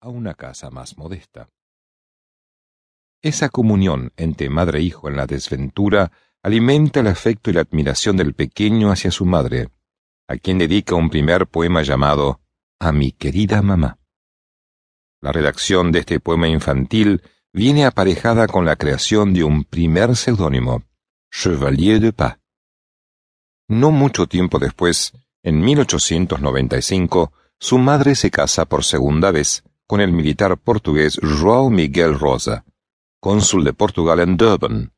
a una casa más modesta. Esa comunión entre madre e hijo en la desventura alimenta el afecto y la admiración del pequeño hacia su madre, a quien dedica un primer poema llamado A mi querida mamá. La redacción de este poema infantil viene aparejada con la creación de un primer seudónimo, Chevalier de Pas. No mucho tiempo después, en 1895, su madre se casa por segunda vez con el militar portugués João Miguel Rosa, cónsul de Portugal en Durban,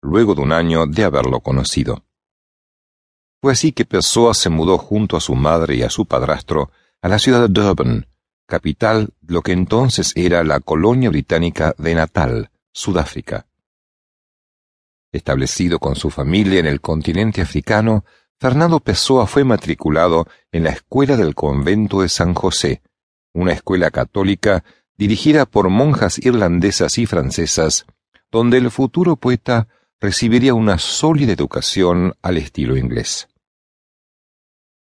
luego de un año de haberlo conocido. Fue así que Pessoa se mudó junto a su madre y a su padrastro a la ciudad de Durban, capital de lo que entonces era la colonia británica de Natal, Sudáfrica. Establecido con su familia en el continente africano, Fernando Pessoa fue matriculado en la Escuela del Convento de San José, una escuela católica dirigida por monjas irlandesas y francesas, donde el futuro poeta recibiría una sólida educación al estilo inglés.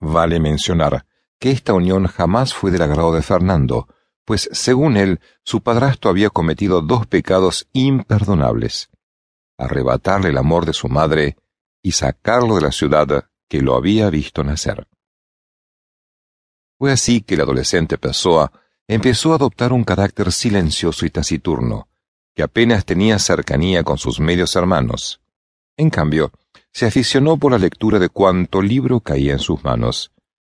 Vale mencionar que esta unión jamás fue del agrado de Fernando, pues según él, su padrastro había cometido dos pecados imperdonables arrebatarle el amor de su madre y sacarlo de la ciudad que lo había visto nacer. Fue así que el adolescente Pessoa empezó a adoptar un carácter silencioso y taciturno, que apenas tenía cercanía con sus medios hermanos. En cambio, se aficionó por la lectura de cuanto libro caía en sus manos,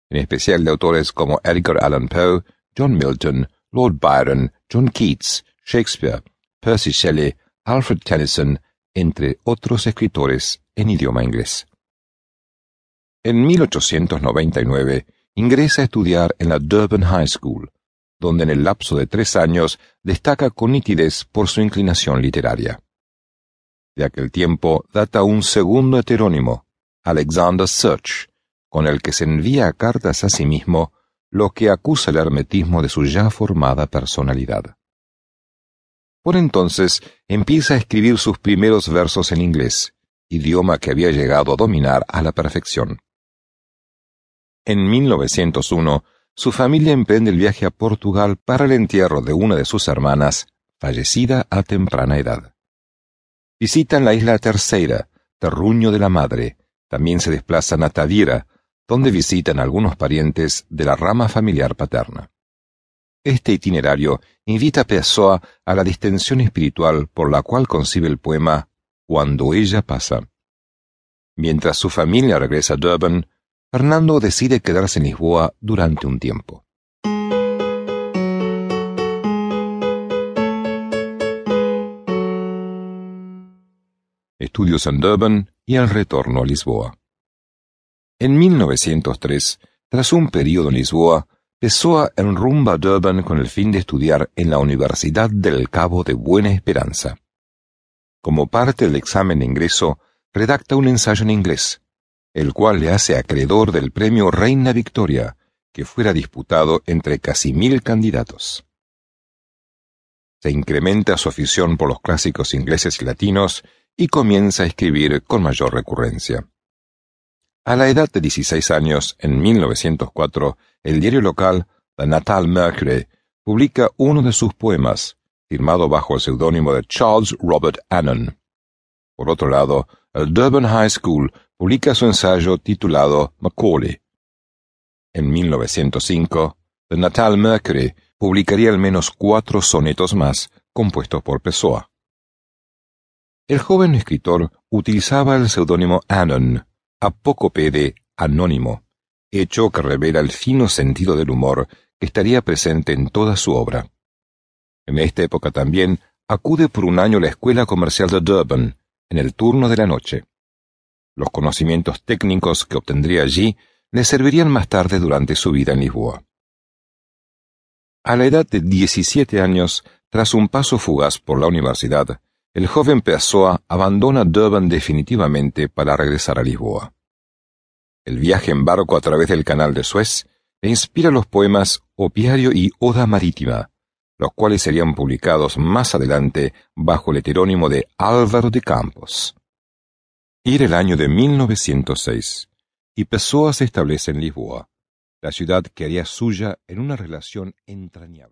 en especial de autores como Edgar Allan Poe, John Milton, Lord Byron, John Keats, Shakespeare, Percy Shelley, Alfred Tennyson, entre otros escritores en idioma inglés. En 1899 ingresa a estudiar en la Durban High School, donde en el lapso de tres años destaca con nitidez por su inclinación literaria. De aquel tiempo data un segundo heterónimo, Alexander Search, con el que se envía cartas a sí mismo, lo que acusa el hermetismo de su ya formada personalidad. Por entonces empieza a escribir sus primeros versos en inglés, idioma que había llegado a dominar a la perfección. En 1901, su familia emprende el viaje a Portugal para el entierro de una de sus hermanas, fallecida a temprana edad. Visitan la isla Terceira, terruño de la madre, también se desplazan a Tadira, donde visitan algunos parientes de la rama familiar paterna. Este itinerario invita a Pessoa a la distensión espiritual por la cual concibe el poema Cuando ella pasa. Mientras su familia regresa a Durban, Fernando decide quedarse en Lisboa durante un tiempo. Estudios en Durban y el retorno a Lisboa. En 1903, tras un periodo en Lisboa, Pessoa rumba a Durban con el fin de estudiar en la Universidad del Cabo de Buena Esperanza. Como parte del examen de ingreso, redacta un ensayo en inglés, el cual le hace acreedor del premio Reina Victoria, que fuera disputado entre casi mil candidatos. Se incrementa su afición por los clásicos ingleses y latinos y comienza a escribir con mayor recurrencia. A la edad de 16 años, en 1904, el diario local, The Natal Mercury, publica uno de sus poemas, firmado bajo el seudónimo de Charles Robert Annon. Por otro lado, el Durban High School publica su ensayo titulado Macaulay. En 1905, The Natal Mercury publicaría al menos cuatro sonetos más compuestos por Pessoa. El joven escritor utilizaba el seudónimo Annon, apócope de anónimo, hecho que revela el fino sentido del humor que estaría presente en toda su obra. En esta época también acude por un año a la Escuela Comercial de Durban, en el turno de la noche. Los conocimientos técnicos que obtendría allí le servirían más tarde durante su vida en Lisboa. A la edad de 17 años, tras un paso fugaz por la universidad, el joven Pessoa abandona Durban definitivamente para regresar a Lisboa. El viaje en barco a través del canal de Suez le inspira los poemas Opiario y Oda Marítima, los cuales serían publicados más adelante bajo el heterónimo de Álvaro de Campos. Era el año de 1906, y Pessoa se establece en Lisboa, la ciudad que haría suya en una relación entrañable.